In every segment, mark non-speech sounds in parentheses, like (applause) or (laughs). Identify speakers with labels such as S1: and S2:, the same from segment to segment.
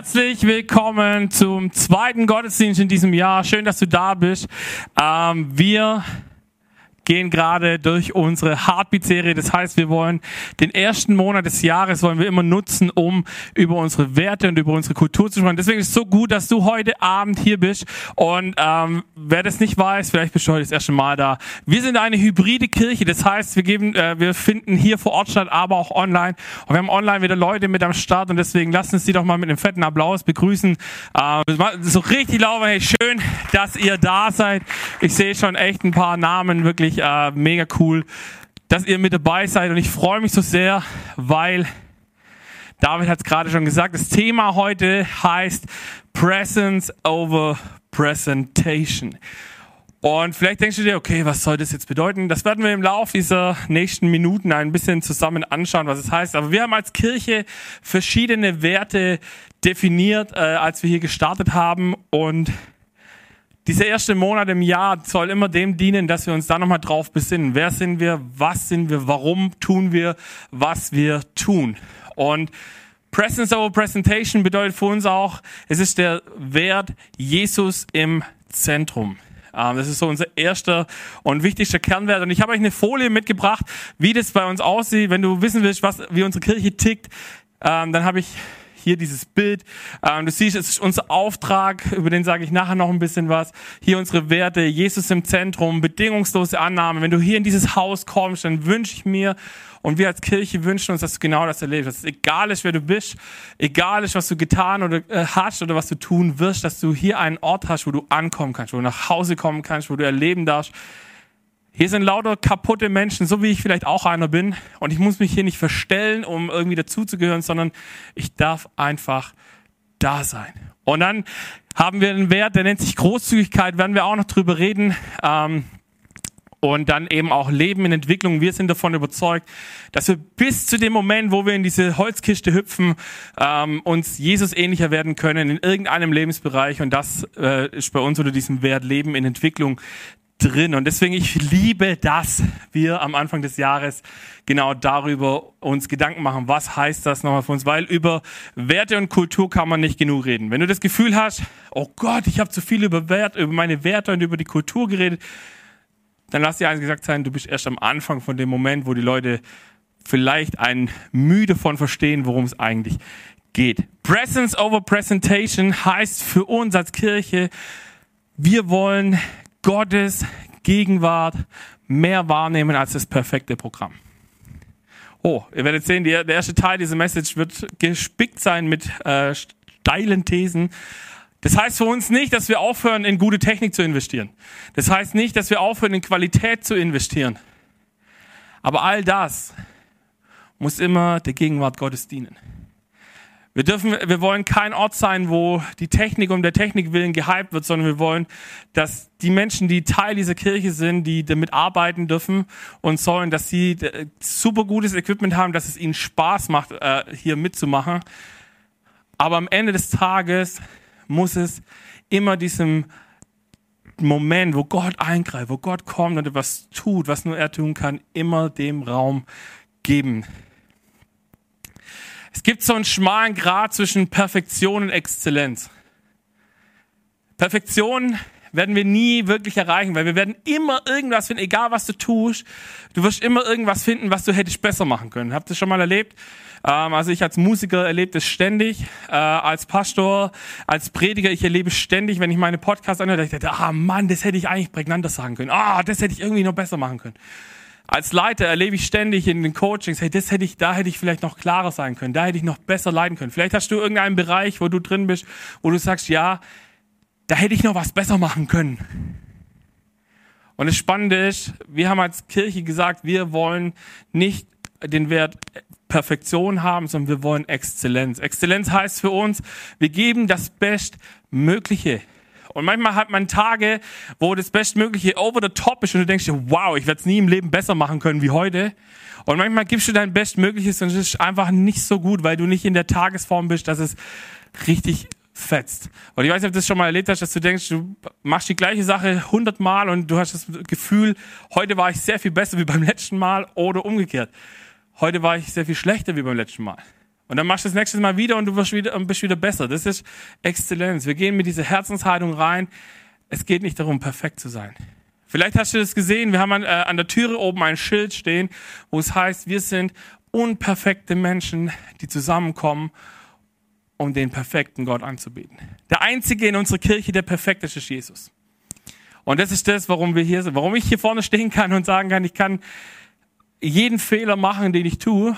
S1: Herzlich willkommen zum zweiten Gottesdienst in diesem Jahr. Schön, dass du da bist. Ähm, wir gehen gerade durch unsere Heartbeat-Serie. Das heißt, wir wollen den ersten Monat des Jahres wollen wir immer nutzen, um über unsere Werte und über unsere Kultur zu sprechen. Deswegen ist es so gut, dass du heute Abend hier bist. Und ähm, wer das nicht weiß, vielleicht bist du heute das erste Mal da. Wir sind eine hybride Kirche. Das heißt, wir geben, äh, wir finden hier vor Ort statt, aber auch online. Und wir haben online wieder Leute mit am Start und deswegen lasst uns die doch mal mit einem fetten Applaus begrüßen. Äh, so richtig laut, hey, schön, dass ihr da seid. Ich sehe schon echt ein paar Namen wirklich äh, mega cool, dass ihr mit dabei seid und ich freue mich so sehr, weil David hat es gerade schon gesagt, das Thema heute heißt Presence over Presentation. Und vielleicht denkst du dir, okay, was soll das jetzt bedeuten? Das werden wir im Laufe dieser nächsten Minuten ein bisschen zusammen anschauen, was es heißt. Aber wir haben als Kirche verschiedene Werte definiert, äh, als wir hier gestartet haben. Und dieser erste Monat im Jahr soll immer dem dienen, dass wir uns da nochmal drauf besinnen. Wer sind wir? Was sind wir? Warum tun wir, was wir tun? Und Presence over Presentation bedeutet für uns auch, es ist der Wert Jesus im Zentrum. Ähm, das ist so unser erster und wichtigster Kernwert. Und ich habe euch eine Folie mitgebracht, wie das bei uns aussieht. Wenn du wissen willst, was, wie unsere Kirche tickt, ähm, dann habe ich hier dieses Bild. Ähm, du siehst, es ist unser Auftrag, über den sage ich nachher noch ein bisschen was. Hier unsere Werte, Jesus im Zentrum, bedingungslose Annahme. Wenn du hier in dieses Haus kommst, dann wünsche ich mir und wir als Kirche wünschen uns, dass du genau das erlebst. Dass es egal ist, wer du bist, egal ist, was du getan oder äh, hast oder was du tun wirst, dass du hier einen Ort hast, wo du ankommen kannst, wo du nach Hause kommen kannst, wo du erleben darfst, hier sind lauter kaputte Menschen, so wie ich vielleicht auch einer bin. Und ich muss mich hier nicht verstellen, um irgendwie dazuzugehören, sondern ich darf einfach da sein. Und dann haben wir einen Wert, der nennt sich Großzügigkeit, werden wir auch noch drüber reden. Ähm, und dann eben auch Leben in Entwicklung. Wir sind davon überzeugt, dass wir bis zu dem Moment, wo wir in diese Holzkiste hüpfen, ähm, uns Jesus ähnlicher werden können in irgendeinem Lebensbereich. Und das äh, ist bei uns unter diesem Wert Leben in Entwicklung drin. Und deswegen, ich liebe dass wir am Anfang des Jahres genau darüber uns Gedanken machen. Was heißt das nochmal für uns? Weil über Werte und Kultur kann man nicht genug reden. Wenn du das Gefühl hast, oh Gott, ich habe zu viel über Wert, über meine Werte und über die Kultur geredet, dann lass dir eins gesagt sein, du bist erst am Anfang von dem Moment, wo die Leute vielleicht einen müde von verstehen, worum es eigentlich geht. Presence over Presentation heißt für uns als Kirche, wir wollen Gottes Gegenwart mehr wahrnehmen als das perfekte Programm. Oh, ihr werdet sehen, der erste Teil dieser Message wird gespickt sein mit äh, steilen Thesen. Das heißt für uns nicht, dass wir aufhören, in gute Technik zu investieren. Das heißt nicht, dass wir aufhören, in Qualität zu investieren. Aber all das muss immer der Gegenwart Gottes dienen. Wir dürfen, wir wollen kein Ort sein, wo die Technik um der Technik willen gehypt wird, sondern wir wollen, dass die Menschen, die Teil dieser Kirche sind, die damit arbeiten dürfen und sollen, dass sie super gutes Equipment haben, dass es ihnen Spaß macht, äh, hier mitzumachen. Aber am Ende des Tages muss es immer diesem Moment, wo Gott eingreift, wo Gott kommt und etwas tut, was nur er tun kann, immer dem Raum geben. Es gibt so einen schmalen Grad zwischen Perfektion und Exzellenz. Perfektion werden wir nie wirklich erreichen, weil wir werden immer irgendwas finden, egal was du tust. Du wirst immer irgendwas finden, was du hättest besser machen können. Habt ihr schon mal erlebt? Ähm, also ich als Musiker erlebe das ständig, äh, als Pastor, als Prediger, ich erlebe ständig, wenn ich meine Podcasts anhöre, ich dachte, ah Mann, das hätte ich eigentlich prägnanter sagen können. Ah, das hätte ich irgendwie noch besser machen können. Als Leiter erlebe ich ständig in den Coachings, hey, das hätte ich, da hätte ich vielleicht noch klarer sein können, da hätte ich noch besser leiten können. Vielleicht hast du irgendeinen Bereich, wo du drin bist, wo du sagst, ja, da hätte ich noch was besser machen können. Und das Spannende ist, wir haben als Kirche gesagt, wir wollen nicht den Wert Perfektion haben, sondern wir wollen Exzellenz. Exzellenz heißt für uns, wir geben das Bestmögliche. Und manchmal hat man Tage, wo das Bestmögliche over the top ist und du denkst dir, wow, ich werde es nie im Leben besser machen können wie heute. Und manchmal gibst du dein Bestmögliches und es ist einfach nicht so gut, weil du nicht in der Tagesform bist, dass es richtig fetzt. Und ich weiß nicht, ob du das schon mal erlebt hast, dass du denkst, du machst die gleiche Sache hundertmal und du hast das Gefühl, heute war ich sehr viel besser wie beim letzten Mal oder umgekehrt. Heute war ich sehr viel schlechter wie beim letzten Mal. Und dann machst du das nächste Mal wieder und du wirst wieder, bist wieder besser. Das ist Exzellenz. Wir gehen mit dieser Herzenshaltung rein. Es geht nicht darum, perfekt zu sein. Vielleicht hast du das gesehen. Wir haben an, äh, an der Türe oben ein Schild stehen, wo es heißt, wir sind unperfekte Menschen, die zusammenkommen, um den perfekten Gott anzubieten. Der einzige in unserer Kirche, der perfekt ist, ist Jesus. Und das ist das, warum wir hier sind, warum ich hier vorne stehen kann und sagen kann, ich kann jeden Fehler machen, den ich tue,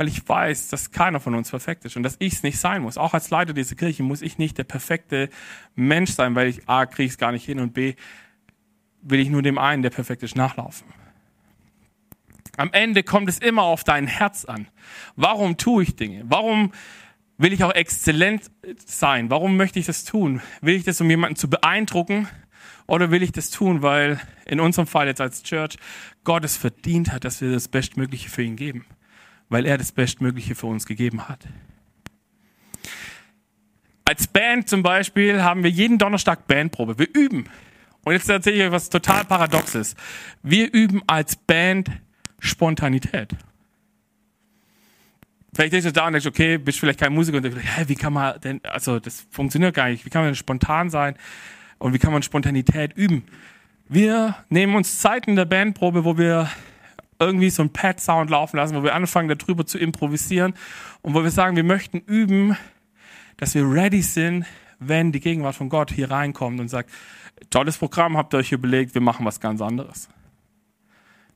S1: weil ich weiß, dass keiner von uns perfekt ist und dass ich es nicht sein muss. Auch als Leiter dieser Kirche muss ich nicht der perfekte Mensch sein, weil ich A, kriege es gar nicht hin und B, will ich nur dem einen, der perfekt ist, nachlaufen. Am Ende kommt es immer auf dein Herz an. Warum tue ich Dinge? Warum will ich auch exzellent sein? Warum möchte ich das tun? Will ich das, um jemanden zu beeindrucken? Oder will ich das tun, weil in unserem Fall jetzt als Church Gott es verdient hat, dass wir das Bestmögliche für ihn geben? Weil er das Bestmögliche für uns gegeben hat. Als Band zum Beispiel haben wir jeden Donnerstag Bandprobe. Wir üben. Und jetzt erzähle ich euch was total Paradoxes. Wir üben als Band Spontanität. Vielleicht ist du da und denkst, okay, bist vielleicht kein Musiker und denkst, hä, wie kann man denn, also das funktioniert gar nicht. Wie kann man denn spontan sein und wie kann man Spontanität üben? Wir nehmen uns Zeiten der Bandprobe, wo wir irgendwie so ein Pad-Sound laufen lassen, wo wir anfangen, darüber zu improvisieren und wo wir sagen, wir möchten üben, dass wir ready sind, wenn die Gegenwart von Gott hier reinkommt und sagt, tolles Programm habt ihr euch überlegt, wir machen was ganz anderes.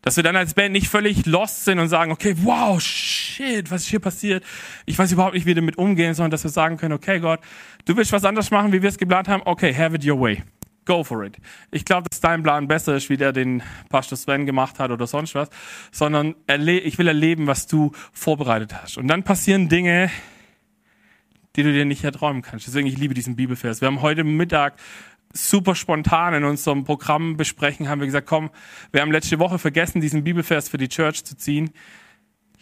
S1: Dass wir dann als Band nicht völlig lost sind und sagen, okay, wow, shit, was ist hier passiert? Ich weiß überhaupt nicht, wie wir damit umgehen, sondern dass wir sagen können, okay, Gott, du willst was anderes machen, wie wir es geplant haben? Okay, have it your way. Go for it. Ich glaube, dass dein Plan besser ist, wie der den Pastor Sven gemacht hat oder sonst was, sondern ich will erleben, was du vorbereitet hast. Und dann passieren Dinge, die du dir nicht erträumen kannst. Deswegen, ich liebe diesen Bibelvers. Wir haben heute Mittag super spontan in unserem Programm besprechen, haben wir gesagt, komm, wir haben letzte Woche vergessen, diesen Bibelvers für die Church zu ziehen.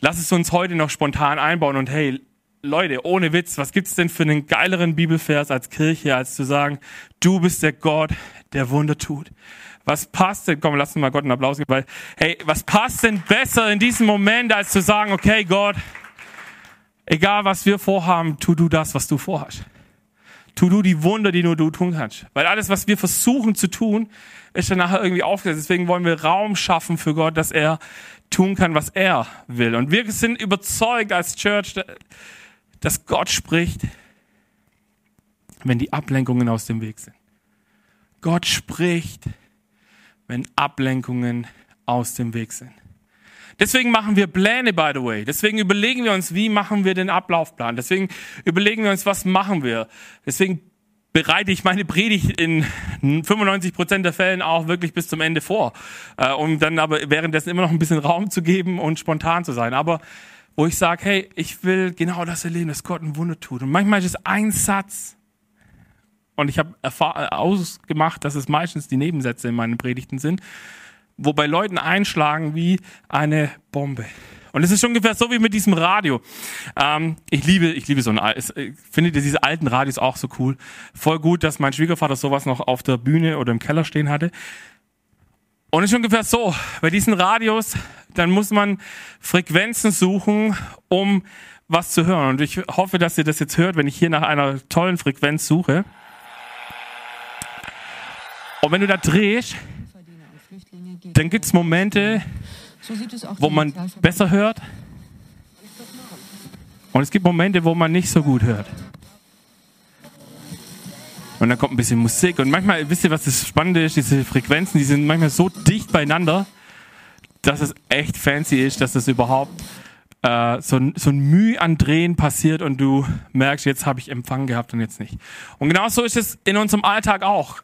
S1: Lass es uns heute noch spontan einbauen und hey, Leute, ohne Witz, was gibt's denn für einen geileren Bibelvers als Kirche, als zu sagen, du bist der Gott, der Wunder tut? Was passt denn, komm, lass uns mal Gott einen Applaus geben, weil, hey, was passt denn besser in diesem Moment, als zu sagen, okay, Gott, egal was wir vorhaben, tu du das, was du vorhast. Tu du die Wunder, die nur du tun kannst. Weil alles, was wir versuchen zu tun, ist dann nachher irgendwie aufgesetzt. Deswegen wollen wir Raum schaffen für Gott, dass er tun kann, was er will. Und wir sind überzeugt als Church, dass Gott spricht, wenn die Ablenkungen aus dem Weg sind. Gott spricht, wenn Ablenkungen aus dem Weg sind. Deswegen machen wir Pläne, by the way. Deswegen überlegen wir uns, wie machen wir den Ablaufplan. Deswegen überlegen wir uns, was machen wir. Deswegen bereite ich meine Predigt in 95 Prozent der Fällen auch wirklich bis zum Ende vor, äh, um dann aber währenddessen immer noch ein bisschen Raum zu geben und spontan zu sein. Aber wo ich sage, hey, ich will genau das erleben, dass Gott ein Wunder tut. Und manchmal ist es ein Satz. Und ich habe ausgemacht, dass es meistens die Nebensätze in meinen Predigten sind, wo bei Leuten einschlagen wie eine Bombe. Und es ist ungefähr so wie mit diesem Radio. Ähm, ich liebe, ich liebe so ein, ich finde diese alten Radios auch so cool. Voll gut, dass mein Schwiegervater sowas noch auf der Bühne oder im Keller stehen hatte. Und es ist ungefähr so, bei diesen Radios, dann muss man Frequenzen suchen, um was zu hören. Und ich hoffe, dass ihr das jetzt hört, wenn ich hier nach einer tollen Frequenz suche. Und wenn du da drehst, dann gibt es Momente, wo man besser hört. Und es gibt Momente, wo man nicht so gut hört. Und dann kommt ein bisschen Musik. Und manchmal, wisst ihr, was das Spannende ist? Diese Frequenzen, die sind manchmal so dicht beieinander, dass es echt fancy ist, dass das überhaupt äh, so, so ein Mühe an Drehen passiert und du merkst, jetzt habe ich Empfang gehabt und jetzt nicht. Und genauso ist es in unserem Alltag auch.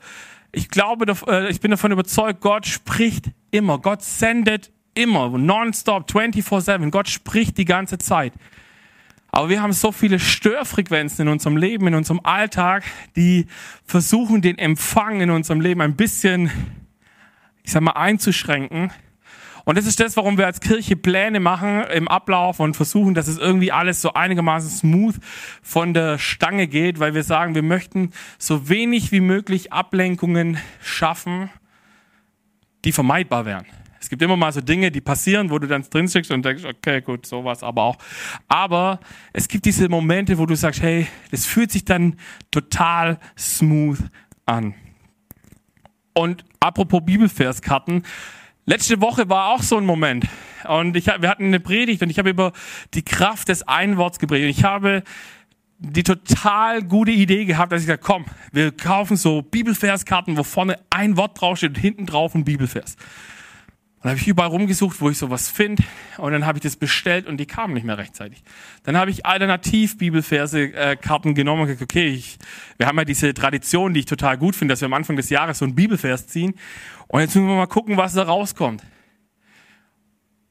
S1: Ich glaube, äh, ich bin davon überzeugt, Gott spricht immer. Gott sendet immer, nonstop, 24-7. Gott spricht die ganze Zeit. Aber wir haben so viele Störfrequenzen in unserem Leben, in unserem Alltag, die versuchen, den Empfang in unserem Leben ein bisschen, ich sag mal, einzuschränken. Und das ist das, warum wir als Kirche Pläne machen im Ablauf und versuchen, dass es irgendwie alles so einigermaßen smooth von der Stange geht, weil wir sagen, wir möchten so wenig wie möglich Ablenkungen schaffen, die vermeidbar wären. Es gibt immer mal so Dinge, die passieren, wo du dann drin steckst und denkst, okay, gut, sowas aber auch. Aber es gibt diese Momente, wo du sagst, hey, das fühlt sich dann total smooth an. Und apropos Bibelverskarten, letzte Woche war auch so ein Moment. Und ich, wir hatten eine Predigt und ich habe über die Kraft des Einworts gepredigt. Ich habe die total gute Idee gehabt, dass ich gesagt komm, wir kaufen so Bibelverskarten, wo vorne ein Wort draufsteht und hinten drauf ein Bibelvers. Und dann habe ich überall rumgesucht, wo ich sowas finde. Und dann habe ich das bestellt und die kamen nicht mehr rechtzeitig. Dann habe ich alternativ Bibelverse äh, genommen und gesagt, okay, ich, wir haben ja diese Tradition, die ich total gut finde, dass wir am Anfang des Jahres so ein Bibelvers ziehen. Und jetzt müssen wir mal gucken, was da rauskommt.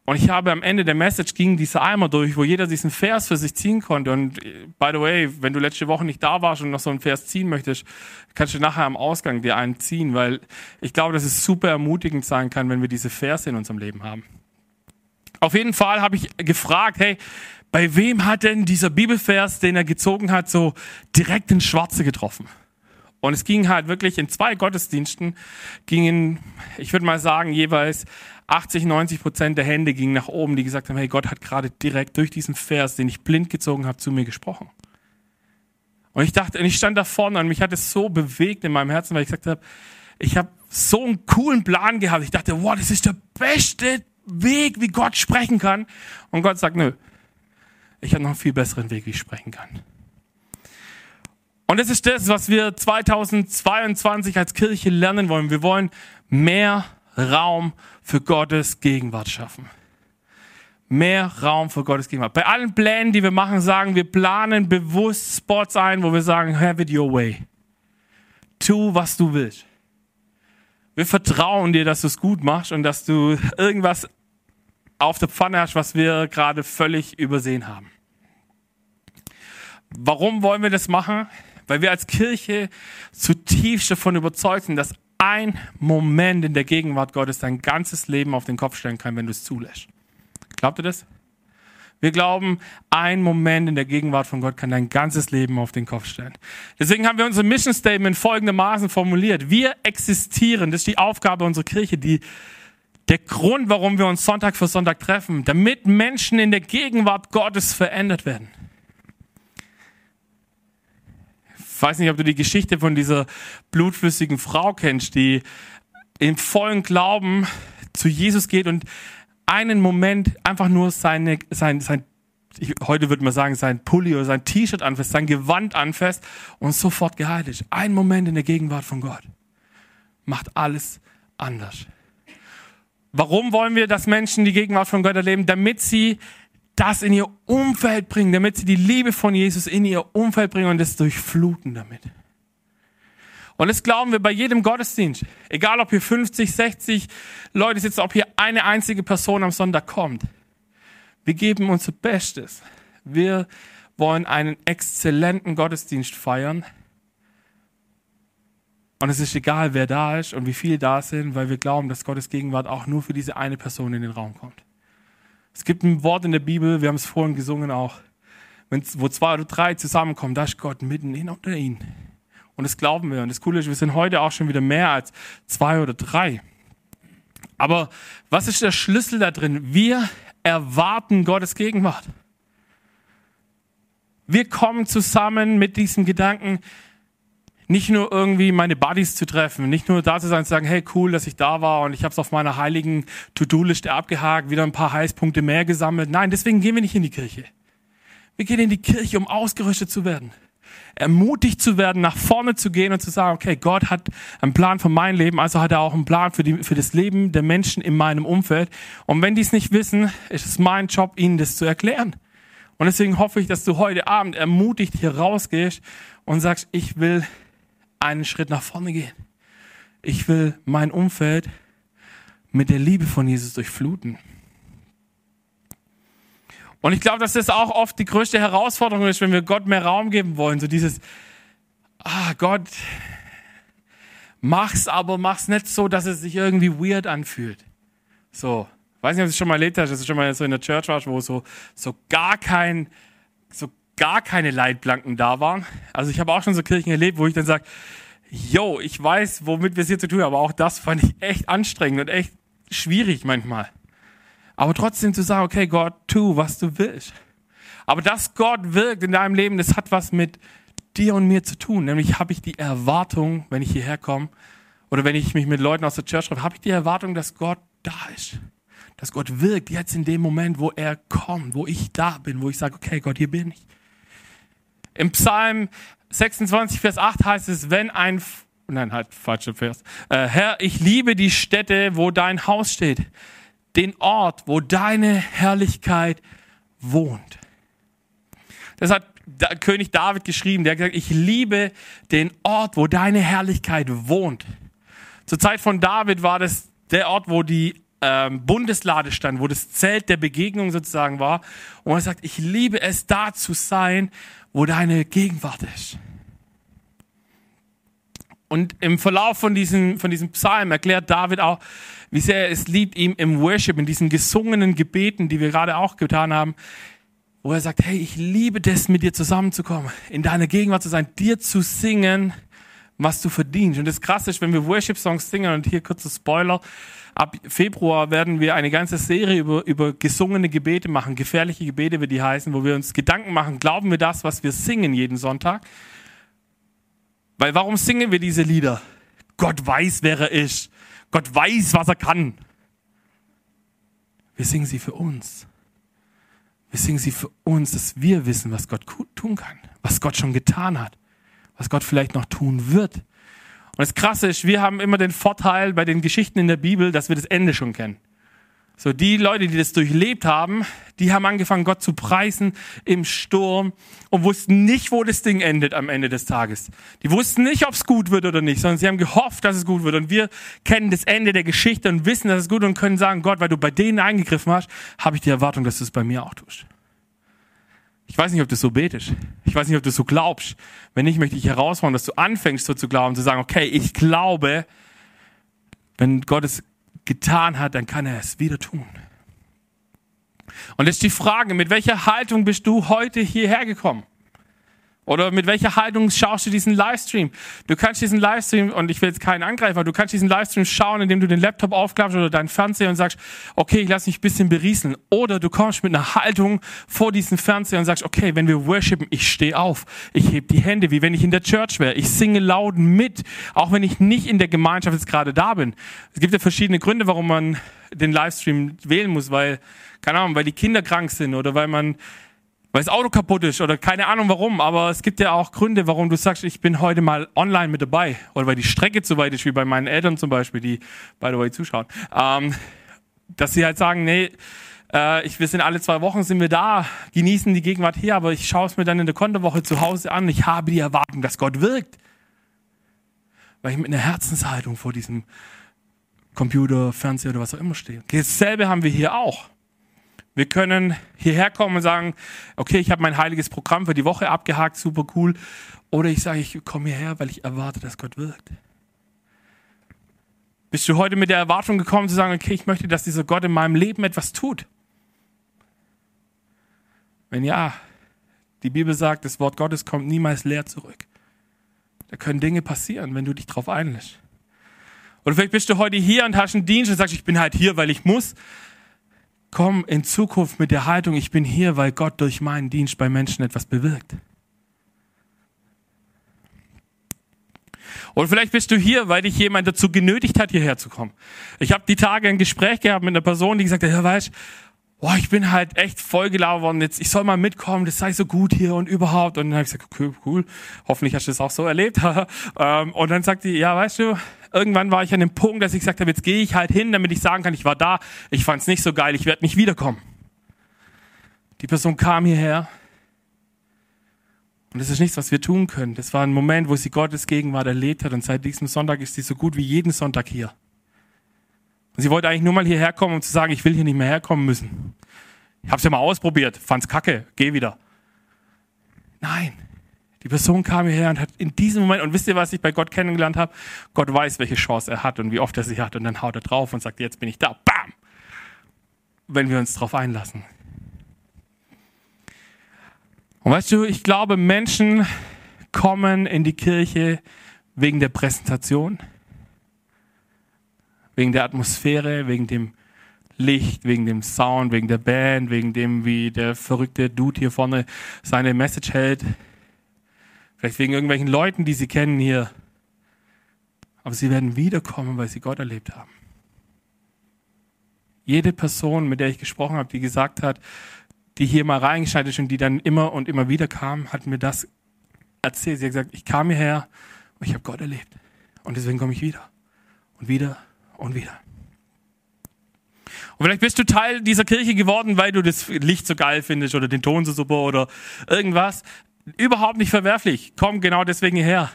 S1: Und ich habe am Ende der Message ging dieser Eimer durch, wo jeder diesen Vers für sich ziehen konnte. Und äh, by the way, wenn du letzte Woche nicht da warst und noch so einen Vers ziehen möchtest, kannst du nachher am Ausgang dir einen ziehen, weil ich glaube, dass es super ermutigend sein kann, wenn wir diese Verse in unserem Leben haben. Auf jeden Fall habe ich gefragt, hey, bei wem hat denn dieser Bibelvers, den er gezogen hat, so direkt ins Schwarze getroffen? Und es ging halt wirklich in zwei Gottesdiensten, gingen, ich würde mal sagen, jeweils 80, 90 Prozent der Hände gingen nach oben, die gesagt haben, hey, Gott hat gerade direkt durch diesen Vers, den ich blind gezogen habe, zu mir gesprochen. Und ich dachte, und ich stand da vorne und mich hat es so bewegt in meinem Herzen, weil ich gesagt habe, ich habe so einen coolen Plan gehabt. Ich dachte, wow, das ist der beste Weg, wie Gott sprechen kann. Und Gott sagt, nö, ich habe noch einen viel besseren Weg, wie ich sprechen kann. Und das ist das, was wir 2022 als Kirche lernen wollen. Wir wollen mehr Raum für Gottes Gegenwart schaffen. Mehr Raum für Gottes Gegenwart. Bei allen Plänen, die wir machen, sagen wir planen bewusst Spots ein, wo wir sagen, have it your way. Tu, was du willst. Wir vertrauen dir, dass du es gut machst und dass du irgendwas auf der Pfanne hast, was wir gerade völlig übersehen haben. Warum wollen wir das machen? Weil wir als Kirche zutiefst davon überzeugt sind, dass ein Moment in der Gegenwart Gottes dein ganzes Leben auf den Kopf stellen kann, wenn du es zulässt. Glaubt ihr das? Wir glauben, ein Moment in der Gegenwart von Gott kann dein ganzes Leben auf den Kopf stellen. Deswegen haben wir unser Mission Statement folgendermaßen formuliert. Wir existieren, das ist die Aufgabe unserer Kirche, die, der Grund, warum wir uns Sonntag für Sonntag treffen, damit Menschen in der Gegenwart Gottes verändert werden. Ich weiß nicht, ob du die Geschichte von dieser blutflüssigen Frau kennst, die im vollen Glauben zu Jesus geht und einen Moment einfach nur seine, sein, sein ich, heute würde man sagen, sein Pulli oder sein T-Shirt anfasst, sein Gewand anfasst und sofort geheilt ist. Ein Moment in der Gegenwart von Gott macht alles anders. Warum wollen wir, dass Menschen die Gegenwart von Gott erleben? Damit sie das in ihr Umfeld bringen, damit sie die Liebe von Jesus in ihr Umfeld bringen und es durchfluten damit. Und das glauben wir bei jedem Gottesdienst. Egal, ob hier 50, 60 Leute sitzen, ob hier eine einzige Person am Sonntag kommt. Wir geben unser Bestes. Wir wollen einen exzellenten Gottesdienst feiern. Und es ist egal, wer da ist und wie viele da sind, weil wir glauben, dass Gottes Gegenwart auch nur für diese eine Person in den Raum kommt. Es gibt ein Wort in der Bibel, wir haben es vorhin gesungen auch, wo zwei oder drei zusammenkommen, da ist Gott mitten in unter ihnen. Und das glauben wir. Und das Coole ist, wir sind heute auch schon wieder mehr als zwei oder drei. Aber was ist der Schlüssel da drin? Wir erwarten Gottes Gegenwart. Wir kommen zusammen mit diesem Gedanken, nicht nur irgendwie meine Buddies zu treffen, nicht nur da zu sein und zu sagen, hey cool, dass ich da war und ich habe es auf meiner heiligen To-Do-Liste abgehakt, wieder ein paar Heißpunkte mehr gesammelt. Nein, deswegen gehen wir nicht in die Kirche. Wir gehen in die Kirche, um ausgerüstet zu werden. Ermutigt zu werden, nach vorne zu gehen und zu sagen, okay, Gott hat einen Plan für mein Leben, also hat er auch einen Plan für, die, für das Leben der Menschen in meinem Umfeld. Und wenn die es nicht wissen, ist es mein Job, ihnen das zu erklären. Und deswegen hoffe ich, dass du heute Abend ermutigt hier rausgehst und sagst, ich will einen Schritt nach vorne gehen. Ich will mein Umfeld mit der Liebe von Jesus durchfluten. Und ich glaube, dass das auch oft die größte Herausforderung ist, wenn wir Gott mehr Raum geben wollen. So dieses, ah Gott, mach's, aber mach's nicht so, dass es sich irgendwie weird anfühlt. So, weiß nicht, ob du es schon mal erlebt hast, dass du schon mal so in der Church warst, wo so, so gar kein, so gar keine Leitplanken da waren. Also ich habe auch schon so Kirchen erlebt, wo ich dann sage, yo, ich weiß, womit wir es hier zu tun haben, aber auch das fand ich echt anstrengend und echt schwierig manchmal. Aber trotzdem zu sagen, okay, Gott, tu, was du willst. Aber dass Gott wirkt in deinem Leben, das hat was mit dir und mir zu tun. Nämlich habe ich die Erwartung, wenn ich hierher komme, oder wenn ich mich mit Leuten aus der Church treffe, habe ich die Erwartung, dass Gott da ist. Dass Gott wirkt jetzt in dem Moment, wo er kommt, wo ich da bin, wo ich sage, okay, Gott, hier bin ich. Im Psalm 26, Vers 8 heißt es, wenn ein, nein, halt, falscher Vers. Äh, Herr, ich liebe die Stätte, wo dein Haus steht, den Ort, wo deine Herrlichkeit wohnt. Das hat König David geschrieben, der hat gesagt, ich liebe den Ort, wo deine Herrlichkeit wohnt. Zur Zeit von David war das der Ort, wo die ähm, Bundeslade stand, wo das Zelt der Begegnung sozusagen war. Und er sagt, ich liebe es da zu sein, wo deine Gegenwart ist. Und im Verlauf von diesem, von diesem Psalm erklärt David auch, wie sehr er es liebt, ihm im Worship, in diesen gesungenen Gebeten, die wir gerade auch getan haben, wo er sagt, hey, ich liebe das, mit dir zusammenzukommen, in deiner Gegenwart zu sein, dir zu singen, was du verdienst. Und das Krasse ist, wenn wir Worship-Songs singen, und hier kurzer Spoiler, ab Februar werden wir eine ganze Serie über, über gesungene Gebete machen, gefährliche Gebete, wie die heißen, wo wir uns Gedanken machen, glauben wir das, was wir singen jeden Sonntag? Weil warum singen wir diese Lieder? Gott weiß, wer er ist. Gott weiß, was er kann. Wir singen sie für uns. Wir singen sie für uns, dass wir wissen, was Gott tun kann, was Gott schon getan hat, was Gott vielleicht noch tun wird. Und das Krasse ist, wir haben immer den Vorteil bei den Geschichten in der Bibel, dass wir das Ende schon kennen. So, die Leute, die das durchlebt haben, die haben angefangen, Gott zu preisen im Sturm und wussten nicht, wo das Ding endet am Ende des Tages. Die wussten nicht, ob es gut wird oder nicht, sondern sie haben gehofft, dass es gut wird. Und wir kennen das Ende der Geschichte und wissen, dass es gut wird und können sagen, Gott, weil du bei denen eingegriffen hast, habe ich die Erwartung, dass du es bei mir auch tust. Ich weiß nicht, ob du so betest. Ich weiß nicht, ob du so glaubst. Wenn nicht, möchte ich herausfordern, dass du anfängst, so zu glauben, zu sagen, okay, ich glaube, wenn Gott es getan hat, dann kann er es wieder tun. Und jetzt die Frage, mit welcher Haltung bist du heute hierher gekommen? Oder mit welcher Haltung schaust du diesen Livestream? Du kannst diesen Livestream, und ich will jetzt keinen angreifen, aber du kannst diesen Livestream schauen, indem du den Laptop aufklappst oder deinen Fernseher und sagst, okay, ich lass mich ein bisschen berieseln. Oder du kommst mit einer Haltung vor diesen Fernseher und sagst, okay, wenn wir worshipen, ich stehe auf. Ich heb die Hände, wie wenn ich in der Church wäre. Ich singe laut mit, auch wenn ich nicht in der Gemeinschaft jetzt gerade da bin. Es gibt ja verschiedene Gründe, warum man den Livestream wählen muss, weil, keine Ahnung, weil die Kinder krank sind oder weil man weil das Auto kaputt ist oder keine Ahnung warum, aber es gibt ja auch Gründe, warum du sagst, ich bin heute mal online mit dabei oder weil die Strecke zu weit ist, wie bei meinen Eltern zum Beispiel, die, by the way, zuschauen, ähm, dass sie halt sagen, nee, äh, ich, wir sind alle zwei Wochen sind wir da, genießen die Gegenwart hier, aber ich schaue es mir dann in der Konterwoche zu Hause an, ich habe die Erwartung, dass Gott wirkt. Weil ich mit einer Herzenshaltung vor diesem Computer, Fernseher oder was auch immer stehe. Dasselbe haben wir hier auch. Wir können hierher kommen und sagen, okay, ich habe mein heiliges Programm für die Woche abgehakt, super cool. Oder ich sage, ich komme hierher, weil ich erwarte, dass Gott wirkt. Bist du heute mit der Erwartung gekommen zu sagen, okay, ich möchte, dass dieser Gott in meinem Leben etwas tut? Wenn ja, die Bibel sagt, das Wort Gottes kommt niemals leer zurück. Da können Dinge passieren, wenn du dich drauf einlässt. Oder vielleicht bist du heute hier und hast einen Dienst und sagst, ich bin halt hier, weil ich muss komm in Zukunft mit der Haltung, ich bin hier, weil Gott durch meinen Dienst bei Menschen etwas bewirkt. Oder vielleicht bist du hier, weil dich jemand dazu genötigt hat, hierher zu kommen. Ich habe die Tage ein Gespräch gehabt mit einer Person, die gesagt hat, ja, weißt, boah, ich bin halt echt vollgelaufen worden, jetzt, ich soll mal mitkommen, das sei so gut hier und überhaupt. Und dann habe ich gesagt, okay, cool, hoffentlich hast du das auch so erlebt. (laughs) Ähm, und dann sagt die, ja, weißt du, irgendwann war ich an dem Punkt, dass ich gesagt habe, jetzt gehe ich halt hin, damit ich sagen kann, ich war da, ich fand es nicht so geil, ich werde nicht wiederkommen. Die Person kam hierher und das ist nichts, was wir tun können. Das war ein Moment, wo sie Gottes Gegenwart erlebt hat und seit diesem Sonntag ist sie so gut wie jeden Sonntag hier. Sie wollte eigentlich nur mal hierher kommen, um zu sagen, ich will hier nicht mehr herkommen müssen. Ich habe es ja mal ausprobiert, fand's kacke, geh wieder. Nein, die Person kam hierher und hat in diesem Moment, und wisst ihr, was ich bei Gott kennengelernt habe? Gott weiß, welche Chance er hat und wie oft er sie hat. Und dann haut er drauf und sagt, jetzt bin ich da. Bam! Wenn wir uns darauf einlassen. Und weißt du, ich glaube, Menschen kommen in die Kirche wegen der Präsentation, Wegen der Atmosphäre, wegen dem Licht, wegen dem Sound, wegen der Band, wegen dem, wie der verrückte Dude hier vorne seine Message hält. Vielleicht wegen irgendwelchen Leuten, die sie kennen hier. Aber sie werden wiederkommen, weil sie Gott erlebt haben. Jede Person, mit der ich gesprochen habe, die gesagt hat, die hier mal reingeschaltet ist und die dann immer und immer wieder kam, hat mir das erzählt. Sie hat gesagt, ich kam hierher und ich habe Gott erlebt. Und deswegen komme ich wieder. Und wieder und wieder. Und vielleicht bist du Teil dieser Kirche geworden, weil du das Licht so geil findest oder den Ton so super oder irgendwas. Überhaupt nicht verwerflich. Komm genau deswegen hierher.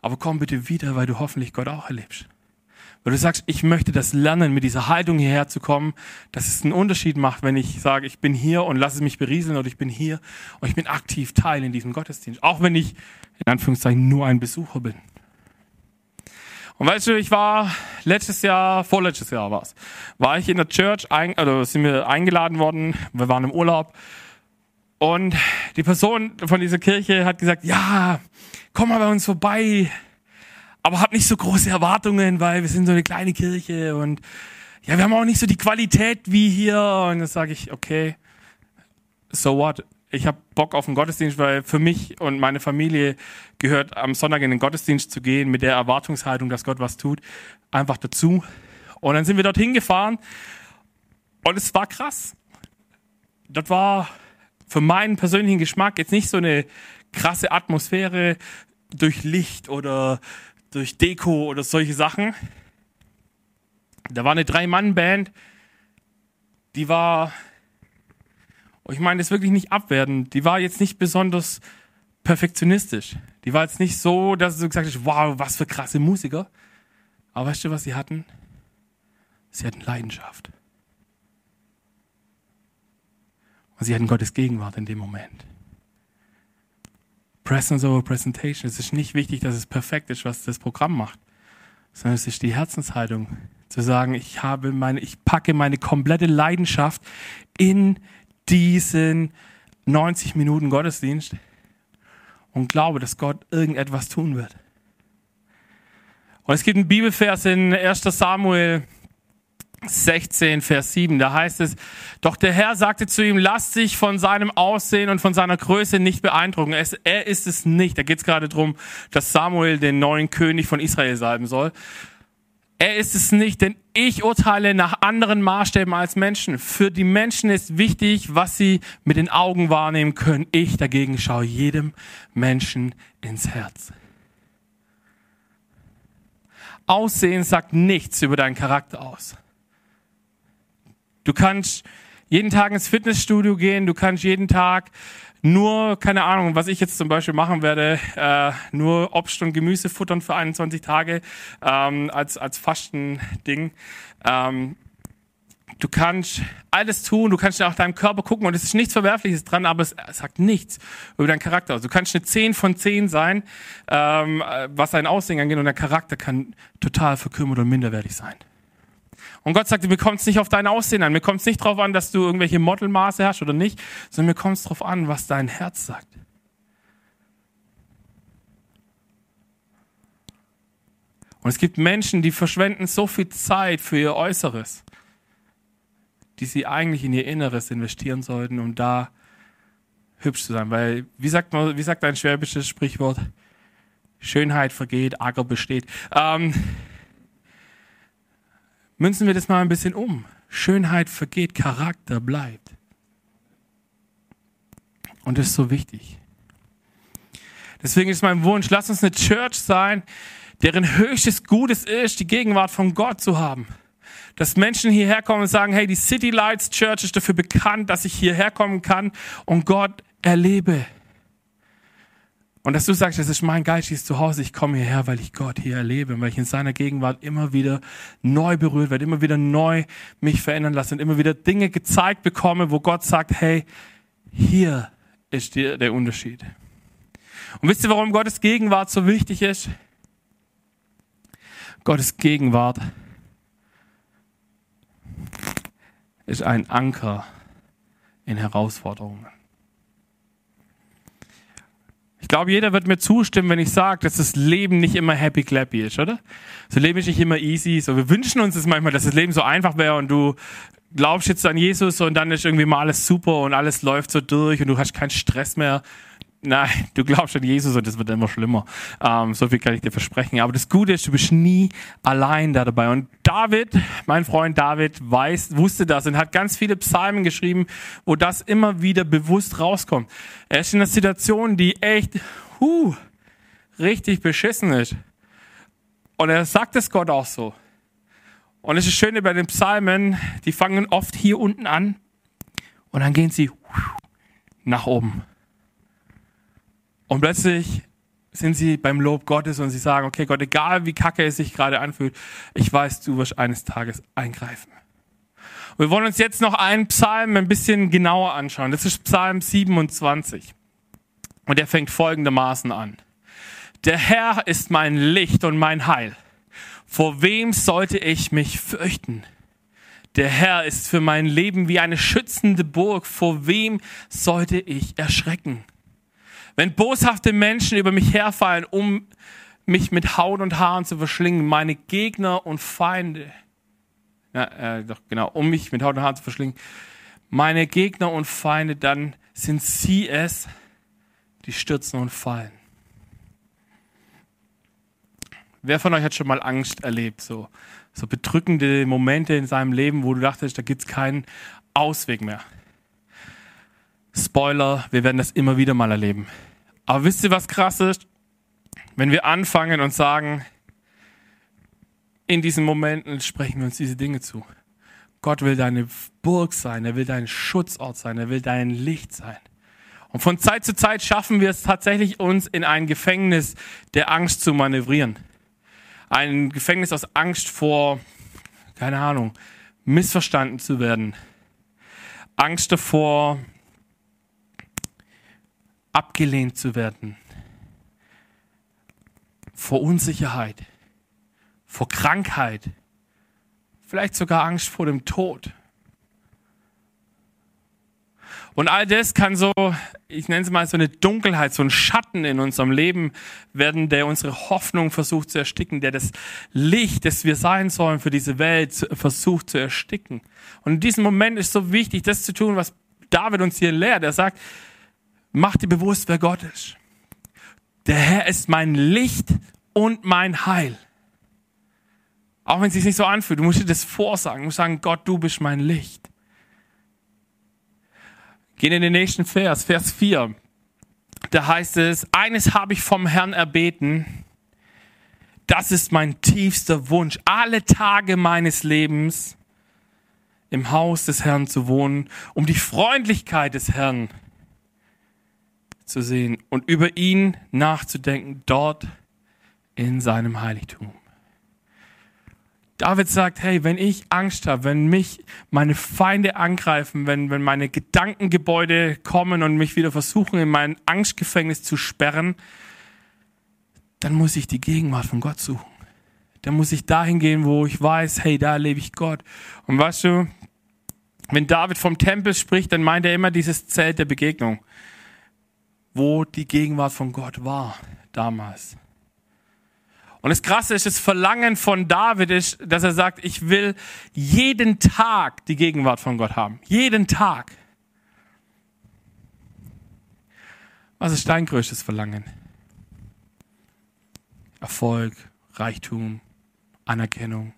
S1: Aber komm bitte wieder, weil du hoffentlich Gott auch erlebst. Weil du sagst, ich möchte das lernen, mit dieser Haltung hierher zu kommen, dass es einen Unterschied macht, wenn ich sage, ich bin hier und lasse mich berieseln oder ich bin hier und ich bin aktiv Teil in diesem Gottesdienst. Auch wenn ich in Anführungszeichen nur ein Besucher bin. Und weißt du, ich war letztes Jahr, vorletztes Jahr war es, war ich in der Church, ein, also sind wir eingeladen worden, wir waren im Urlaub und die Person von dieser Kirche hat gesagt, ja, komm mal bei uns vorbei, aber hab nicht so große Erwartungen, weil wir sind so eine kleine Kirche und ja, wir haben auch nicht so die Qualität wie hier. Und dann sage ich, okay, so what? Ich habe Bock auf den Gottesdienst, weil für mich und meine Familie gehört am Sonntag in den Gottesdienst zu gehen mit der Erwartungshaltung, dass Gott was tut, einfach dazu. Und dann sind wir dorthin gefahren und es war krass. Das war für meinen persönlichen Geschmack jetzt nicht so eine krasse Atmosphäre durch Licht oder durch Deko oder solche Sachen. Da war eine Drei-Mann-Band, die war, ich meine das wirklich nicht abwertend, die war jetzt nicht besonders perfektionistisch. Die war jetzt nicht so, dass du gesagt hast, wow, was für krasse Musiker. Aber weißt du, was sie hatten? Sie hatten Leidenschaft. Und sie hatten Gottes Gegenwart in dem Moment. Presence over Presentation. Es ist nicht wichtig, dass es perfekt ist, was das Programm macht, sondern es ist die Herzenshaltung, zu sagen, ich habe meine, ich packe meine komplette Leidenschaft in diesen 90 Minuten Gottesdienst und glaube, dass Gott irgendetwas tun wird. Und es gibt einen Bibelvers in 1. Samuel 16, Vers 7, da heißt es, doch der Herr sagte zu ihm, lass dich von seinem Aussehen und von seiner Größe nicht beeindrucken. Es, er ist es nicht. Da geht es gerade darum, dass Samuel den neuen König von Israel salben soll. Er ist es nicht, denn ich urteile nach anderen Maßstäben als Menschen. Für die Menschen ist wichtig, was sie mit den Augen wahrnehmen können. Ich dagegen schaue jedem Menschen ins Herz. Aussehen sagt nichts über deinen Charakter aus. Du kannst jeden Tag ins Fitnessstudio gehen, du kannst jeden Tag nur, keine Ahnung, was ich jetzt zum Beispiel machen werde, äh, nur Obst und Gemüse futtern für 21 Tage ähm, als, als Fastending. Ähm, du kannst alles tun, du kannst nach deinem Körper gucken und es ist nichts Verwerfliches dran, aber es sagt nichts über deinen Charakter aus. Du kannst eine 10 von 10 sein, ähm, was dein Aussehen angeht und der Charakter kann total verkümmert und minderwertig sein. Und Gott sagt, mir kommt es nicht auf dein Aussehen an, mir kommt es nicht darauf an, dass du irgendwelche Modelmaße hast oder nicht, sondern mir kommt es darauf an, was dein Herz sagt. Und es gibt Menschen, die verschwenden so viel Zeit für ihr Äußeres, die sie eigentlich in ihr Inneres investieren sollten, um da hübsch zu sein. Weil, wie sagt man, wie sagt ein schwäbisches Sprichwort? Schönheit vergeht, Acker besteht. Ähm, Münzen wir das mal ein bisschen um. Schönheit vergeht, Charakter bleibt. Und das ist so wichtig. Deswegen ist mein Wunsch, lass uns eine Church sein, deren höchstes Gutes ist, die Gegenwart von Gott zu haben. Dass Menschen hierher kommen und sagen, hey, die City Lights Church ist dafür bekannt, dass ich hierher kommen kann und Gott erlebe. Und dass du sagst, das ist mein geistiges Zuhause, ich komme hierher, weil ich Gott hier erlebe, weil ich in seiner Gegenwart immer wieder neu berührt werde, immer wieder neu mich verändern lasse und immer wieder Dinge gezeigt bekomme, wo Gott sagt, hey, hier ist dir der Unterschied. Und wisst ihr, warum Gottes Gegenwart so wichtig ist? Gottes Gegenwart ist ein Anker in Herausforderungen. Ich glaube, jeder wird mir zustimmen, wenn ich sage, dass das Leben nicht immer happy clappy ist, oder? Das Leben ist nicht immer easy. So, wir wünschen uns es manchmal, dass das Leben so einfach wäre und du glaubst jetzt an Jesus und dann ist irgendwie mal alles super und alles läuft so durch und du hast keinen Stress mehr. Nein, (laughs) du glaubst an Jesus und es wird immer schlimmer. Ähm, so viel kann ich dir versprechen. Aber das Gute ist, du bist nie allein da dabei. Und David, mein Freund David, weiß, wusste das und hat ganz viele Psalmen geschrieben, wo das immer wieder bewusst rauskommt. Er ist in einer Situation, die echt, huh, richtig beschissen ist. Und er sagt es Gott auch so. Und es ist schön bei den Psalmen, die fangen oft hier unten an und dann gehen sie nach oben. Und plötzlich sind sie beim Lob Gottes und sie sagen, okay Gott, egal wie kacke es sich gerade anfühlt, ich weiß, du wirst eines Tages eingreifen. Und wir wollen uns jetzt noch einen Psalm ein bisschen genauer anschauen. Das ist Psalm 27. Und der fängt folgendermaßen an. Der Herr ist mein Licht und mein Heil. Vor wem sollte ich mich fürchten? Der Herr ist für mein Leben wie eine schützende Burg. Vor wem sollte ich erschrecken? Wenn boshafte Menschen über mich herfallen, um mich mit Haut und Haaren zu verschlingen, meine Gegner und Feinde, ja, äh, doch, genau, um mich mit Haut und Haaren zu verschlingen, meine Gegner und Feinde, dann sind sie es, die stürzen und fallen. Wer von euch hat schon mal Angst erlebt? So, so bedrückende Momente in seinem Leben, wo du dachtest, da gibt's keinen Ausweg mehr. Spoiler, wir werden das immer wieder mal erleben. Aber wisst ihr, was krass ist? Wenn wir anfangen und sagen, in diesen Momenten sprechen wir uns diese Dinge zu. Gott will deine Burg sein, er will dein Schutzort sein, er will dein Licht sein. Und von Zeit zu Zeit schaffen wir es tatsächlich, uns in ein Gefängnis der Angst zu manövrieren. Ein Gefängnis aus Angst vor, keine Ahnung, missverstanden zu werden. Angst davor, abgelehnt zu werden, vor Unsicherheit, vor Krankheit, vielleicht sogar Angst vor dem Tod. Und all das kann so, ich nenne es mal so eine Dunkelheit, so ein Schatten in unserem Leben werden, der unsere Hoffnung versucht zu ersticken, der das Licht, das wir sein sollen für diese Welt, versucht zu ersticken. Und in diesem Moment ist so wichtig, das zu tun, was David uns hier lehrt. Er sagt, Mach dir bewusst, wer Gott ist. Der Herr ist mein Licht und mein Heil. Auch wenn es sich nicht so anfühlt, du musst dir das vorsagen. Du musst sagen, Gott, du bist mein Licht. Gehen in den nächsten Vers, Vers 4. Da heißt es, eines habe ich vom Herrn erbeten. Das ist mein tiefster Wunsch, alle Tage meines Lebens im Haus des Herrn zu wohnen, um die Freundlichkeit des Herrn zu sehen und über ihn nachzudenken dort in seinem Heiligtum. David sagt, hey, wenn ich Angst habe, wenn mich meine Feinde angreifen, wenn, wenn meine Gedankengebäude kommen und mich wieder versuchen, in mein Angstgefängnis zu sperren, dann muss ich die Gegenwart von Gott suchen. Dann muss ich dahin gehen, wo ich weiß, hey, da erlebe ich Gott. Und weißt du, wenn David vom Tempel spricht, dann meint er immer dieses Zelt der Begegnung wo die Gegenwart von Gott war damals. Und das Krasse ist, das Verlangen von David ist, dass er sagt, ich will jeden Tag die Gegenwart von Gott haben. Jeden Tag. Was ist dein größtes Verlangen? Erfolg, Reichtum, Anerkennung.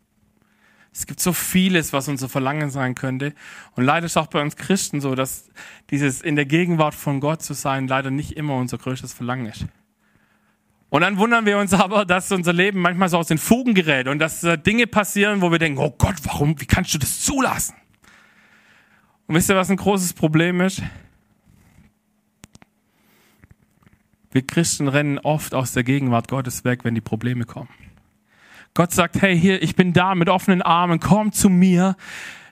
S1: Es gibt so vieles, was unser Verlangen sein könnte. Und leider ist auch bei uns Christen so, dass dieses in der Gegenwart von Gott zu sein leider nicht immer unser größtes Verlangen ist. Und dann wundern wir uns aber, dass unser Leben manchmal so aus den Fugen gerät und dass Dinge passieren, wo wir denken, oh Gott, warum, wie kannst du das zulassen? Und wisst ihr, was ein großes Problem ist? Wir Christen rennen oft aus der Gegenwart Gottes weg, wenn die Probleme kommen. Gott sagt, hey, hier, ich bin da mit offenen Armen, komm zu mir.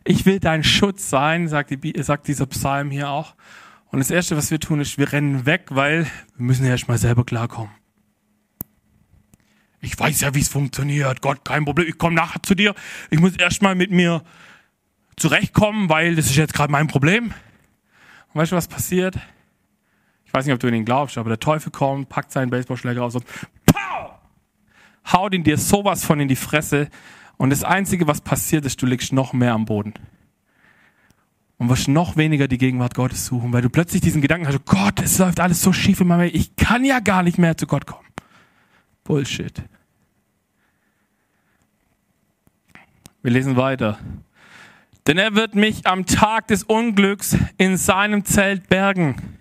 S1: Ich will dein Schutz sein, sagt, die, sagt dieser Psalm hier auch. Und das Erste, was wir tun, ist, wir rennen weg, weil wir müssen ja erst mal selber klarkommen. Ich weiß ja, wie es funktioniert. Gott, kein Problem. Ich komme nachher zu dir. Ich muss erst mal mit mir zurechtkommen, weil das ist jetzt gerade mein Problem. Und weißt du, was passiert? Ich weiß nicht, ob du in ihn glaubst, aber der Teufel kommt, packt seinen Baseballschläger raus und! Haut ihn dir sowas von in die Fresse. Und das Einzige, was passiert ist, du liegst noch mehr am Boden. Und wirst noch weniger die Gegenwart Gottes suchen, weil du plötzlich diesen Gedanken hast, Gott, es läuft alles so schief in meinem Leben, ich kann ja gar nicht mehr zu Gott kommen. Bullshit. Wir lesen weiter. Denn er wird mich am Tag des Unglücks in seinem Zelt bergen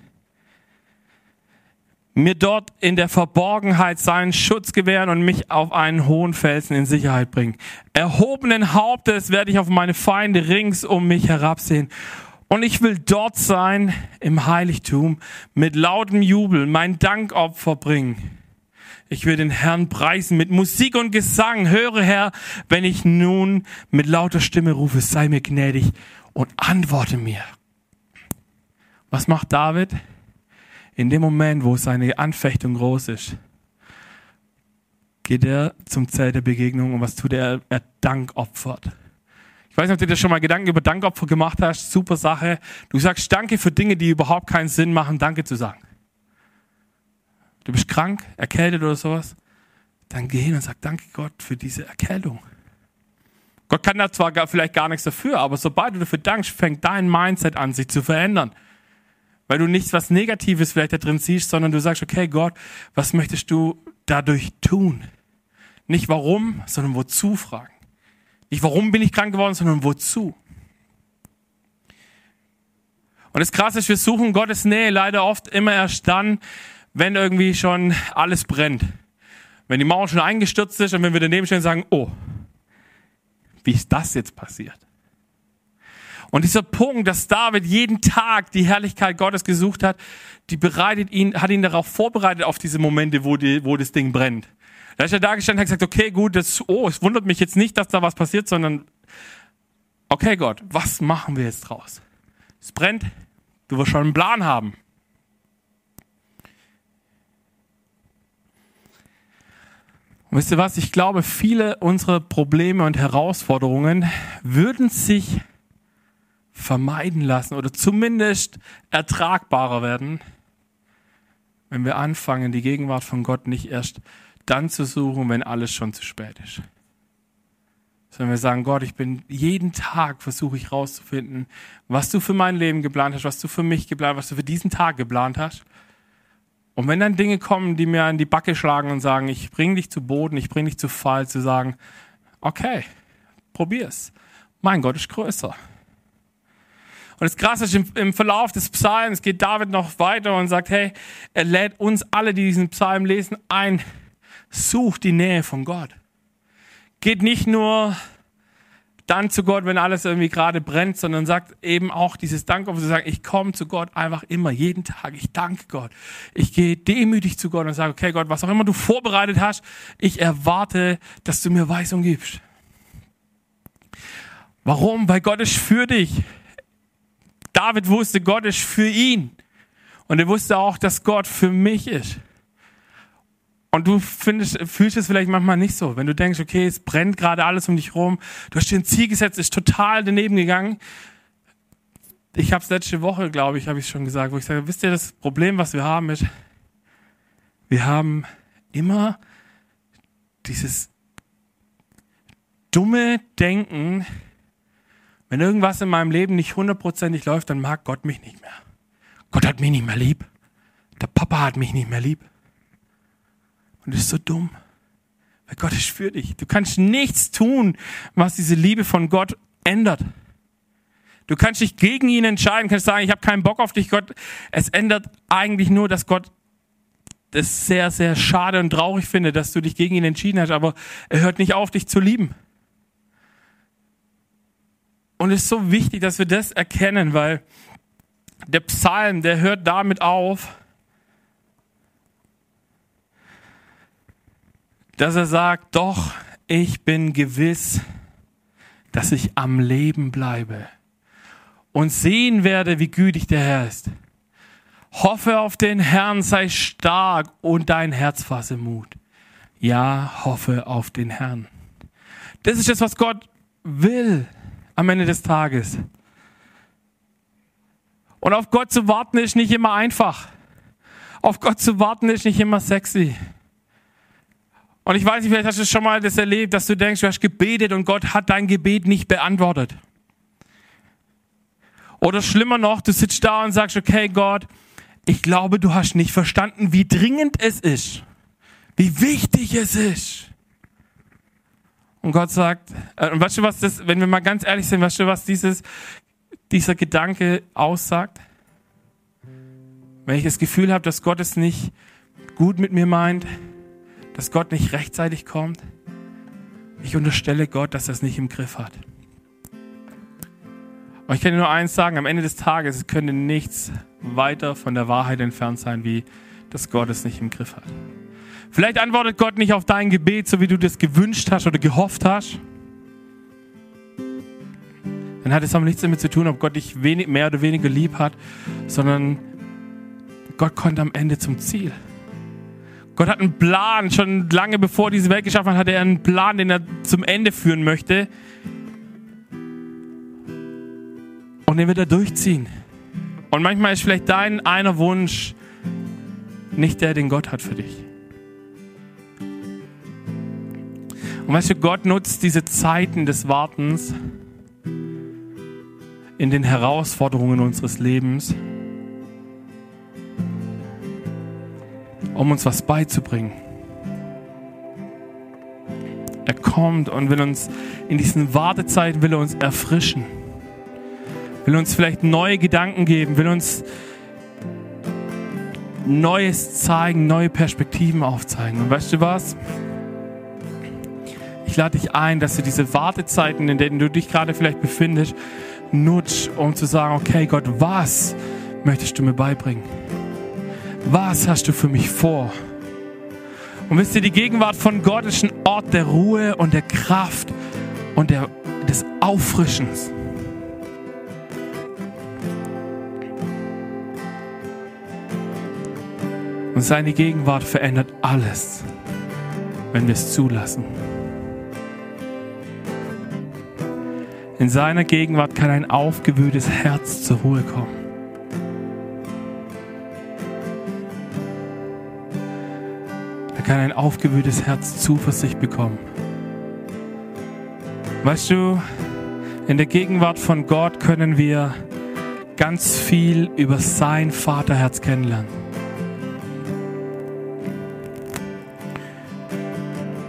S1: mir dort in der Verborgenheit seinen Schutz gewähren und mich auf einen hohen Felsen in Sicherheit bringen. Erhobenen Hauptes werde ich auf meine Feinde rings um mich herabsehen. Und ich will dort sein im Heiligtum mit lautem Jubel mein Dankopfer bringen. Ich will den Herrn preisen mit Musik und Gesang. Höre Herr, wenn ich nun mit lauter Stimme rufe, sei mir gnädig und antworte mir. Was macht David? In dem Moment, wo seine Anfechtung groß ist, geht er zum Zelt der Begegnung und was tut er? Er dankopfert. Ich weiß nicht, ob du dir schon mal Gedanken über Dankopfer gemacht hast. Super Sache. Du sagst Danke für Dinge, die überhaupt keinen Sinn machen, Danke zu sagen. Du bist krank, erkältet oder sowas. Dann geh hin und sag Danke Gott für diese Erkältung. Gott kann da zwar vielleicht gar nichts dafür, aber sobald du dafür dankst, fängt dein Mindset an, sich zu verändern weil du nichts was Negatives vielleicht da drin siehst, sondern du sagst, okay, Gott, was möchtest du dadurch tun? Nicht warum, sondern wozu fragen. Nicht warum bin ich krank geworden, sondern wozu. Und das Krasse ist, wir suchen Gottes Nähe leider oft immer erst dann, wenn irgendwie schon alles brennt. Wenn die Mauer schon eingestürzt ist und wenn wir daneben stehen und sagen, oh, wie ist das jetzt passiert? Und dieser Punkt, dass David jeden Tag die Herrlichkeit Gottes gesucht hat, die bereitet ihn, hat ihn darauf vorbereitet auf diese Momente, wo, die, wo das Ding brennt. Da ist er da gestanden und hat gesagt, okay, gut, das, oh, es wundert mich jetzt nicht, dass da was passiert, sondern, okay Gott, was machen wir jetzt draus? Es brennt, du wirst schon einen Plan haben. Und wisst ihr was? Ich glaube, viele unserer Probleme und Herausforderungen würden sich vermeiden lassen oder zumindest ertragbarer werden, wenn wir anfangen, die Gegenwart von Gott nicht erst dann zu suchen, wenn alles schon zu spät ist. Sondern wir sagen, Gott, ich bin jeden Tag versuche ich rauszufinden, was du für mein Leben geplant hast, was du für mich geplant hast, was du für diesen Tag geplant hast. Und wenn dann Dinge kommen, die mir an die Backe schlagen und sagen, ich bringe dich zu Boden, ich bringe dich zu Fall, zu sagen, okay, probier's. Mein Gott ist größer. Und das Krasse ist, im, Verlauf des Psalms geht David noch weiter und sagt, hey, er lädt uns alle, die diesen Psalm lesen, ein, sucht die Nähe von Gott. Geht nicht nur dann zu Gott, wenn alles irgendwie gerade brennt, sondern sagt eben auch dieses Dankopfer zu sagen, ich komme zu Gott einfach immer, jeden Tag. Ich danke Gott. Ich gehe demütig zu Gott und sage, okay Gott, was auch immer du vorbereitet hast, ich erwarte, dass du mir Weisung gibst. Warum? Weil Gott ist für dich. David wusste, Gott ist für ihn. Und er wusste auch, dass Gott für mich ist. Und du findest, fühlst es vielleicht manchmal nicht so, wenn du denkst, okay, es brennt gerade alles um dich rum, du hast dir ein Ziel gesetzt, ist total daneben gegangen. Ich habe es letzte Woche, glaube ich, habe ich schon gesagt, wo ich sage, wisst ihr, das Problem, was wir haben, ist, wir haben immer dieses dumme Denken, wenn irgendwas in meinem Leben nicht hundertprozentig läuft, dann mag Gott mich nicht mehr. Gott hat mich nicht mehr lieb. Der Papa hat mich nicht mehr lieb. Und das ist so dumm. Weil Gott ist für dich. Du kannst nichts tun, was diese Liebe von Gott ändert. Du kannst dich gegen ihn entscheiden, kannst sagen, ich habe keinen Bock auf dich, Gott. Es ändert eigentlich nur, dass Gott das sehr, sehr schade und traurig findet, dass du dich gegen ihn entschieden hast, aber er hört nicht auf, dich zu lieben. Und es ist so wichtig, dass wir das erkennen, weil der Psalm, der hört damit auf, dass er sagt, doch, ich bin gewiss, dass ich am Leben bleibe und sehen werde, wie gütig der Herr ist. Hoffe auf den Herrn, sei stark und dein Herz fasse Mut. Ja, hoffe auf den Herrn. Das ist das, was Gott will am Ende des Tages. Und auf Gott zu warten ist nicht immer einfach. Auf Gott zu warten ist nicht immer sexy. Und ich weiß nicht, vielleicht hast du schon mal das erlebt, dass du denkst, du hast gebetet und Gott hat dein Gebet nicht beantwortet. Oder schlimmer noch, du sitzt da und sagst, okay, Gott, ich glaube, du hast nicht verstanden, wie dringend es ist, wie wichtig es ist. Und Gott sagt, äh, und weißt du, was das, wenn wir mal ganz ehrlich sind, weißt du, was dieses, dieser Gedanke aussagt? Wenn ich das Gefühl habe, dass Gott es nicht gut mit mir meint, dass Gott nicht rechtzeitig kommt, ich unterstelle Gott, dass er es nicht im Griff hat. Und ich kann dir nur eins sagen, am Ende des Tages könnte nichts weiter von der Wahrheit entfernt sein, wie dass Gott es nicht im Griff hat. Vielleicht antwortet Gott nicht auf dein Gebet, so wie du das gewünscht hast oder gehofft hast. Dann hat es aber nichts damit zu tun, ob Gott dich wenig, mehr oder weniger lieb hat, sondern Gott kommt am Ende zum Ziel. Gott hat einen Plan, schon lange bevor diese Welt geschaffen hat, hat er einen Plan, den er zum Ende führen möchte. Und den wird er durchziehen. Und manchmal ist vielleicht dein einer Wunsch nicht der, den Gott hat für dich. Und weißt du, Gott nutzt diese Zeiten des Wartens in den Herausforderungen unseres Lebens, um uns was beizubringen. Er kommt und will uns in diesen Wartezeiten will er uns erfrischen, will uns vielleicht neue Gedanken geben, will uns Neues zeigen, neue Perspektiven aufzeigen. Und weißt du was? Ich lade dich ein, dass du diese Wartezeiten, in denen du dich gerade vielleicht befindest, nutzt, um zu sagen, okay Gott, was möchtest du mir beibringen? Was hast du für mich vor? Und wisst ihr, die Gegenwart von Gott ist ein Ort der Ruhe und der Kraft und der, des Auffrischens. Und seine Gegenwart verändert alles, wenn wir es zulassen. In seiner Gegenwart kann ein aufgewühltes Herz zur Ruhe kommen. Da kann ein aufgewühltes Herz Zuversicht bekommen. Weißt du, in der Gegenwart von Gott können wir ganz viel über sein Vaterherz kennenlernen.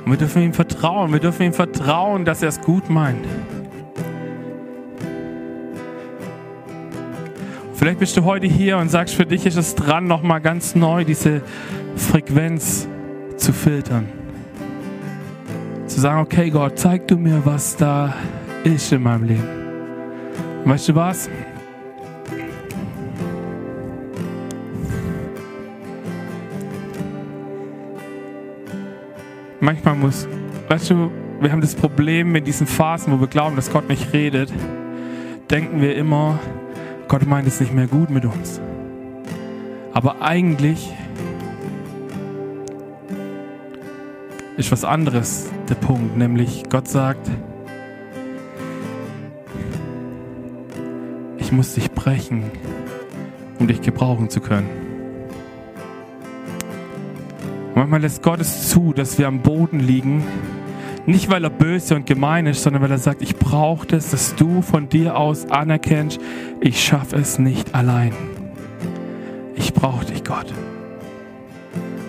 S1: Und wir dürfen ihm vertrauen. Wir dürfen ihm vertrauen, dass er es gut meint. Vielleicht bist du heute hier und sagst, für dich ist es dran, nochmal ganz neu diese Frequenz zu filtern. Zu sagen, okay Gott, zeig du mir, was da ist in meinem Leben. Und weißt du was? manchmal muss, weißt du, wir haben das Problem mit diesen Phasen, wo wir glauben, dass Gott nicht redet, denken wir immer, Gott meint es nicht mehr gut mit uns. Aber eigentlich ist was anderes der Punkt, nämlich Gott sagt, ich muss dich brechen, um dich gebrauchen zu können. Manchmal lässt Gott es zu, dass wir am Boden liegen. Nicht, weil er böse und gemein ist, sondern weil er sagt, ich brauche das, dass du von dir aus anerkennst, ich schaffe es nicht allein. Ich brauche dich, Gott.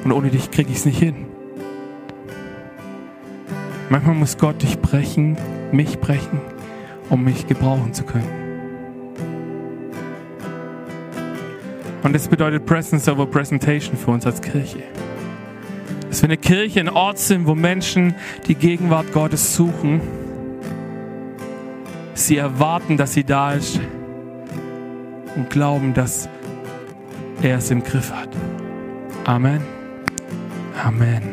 S1: Und ohne dich kriege ich es nicht hin. Manchmal muss Gott dich brechen, mich brechen, um mich gebrauchen zu können. Und das bedeutet Presence over Presentation für uns als Kirche. Dass wir eine Kirche, ein Ort sind, wo Menschen die Gegenwart Gottes suchen. Sie erwarten, dass sie da ist und glauben, dass er es im Griff hat. Amen. Amen.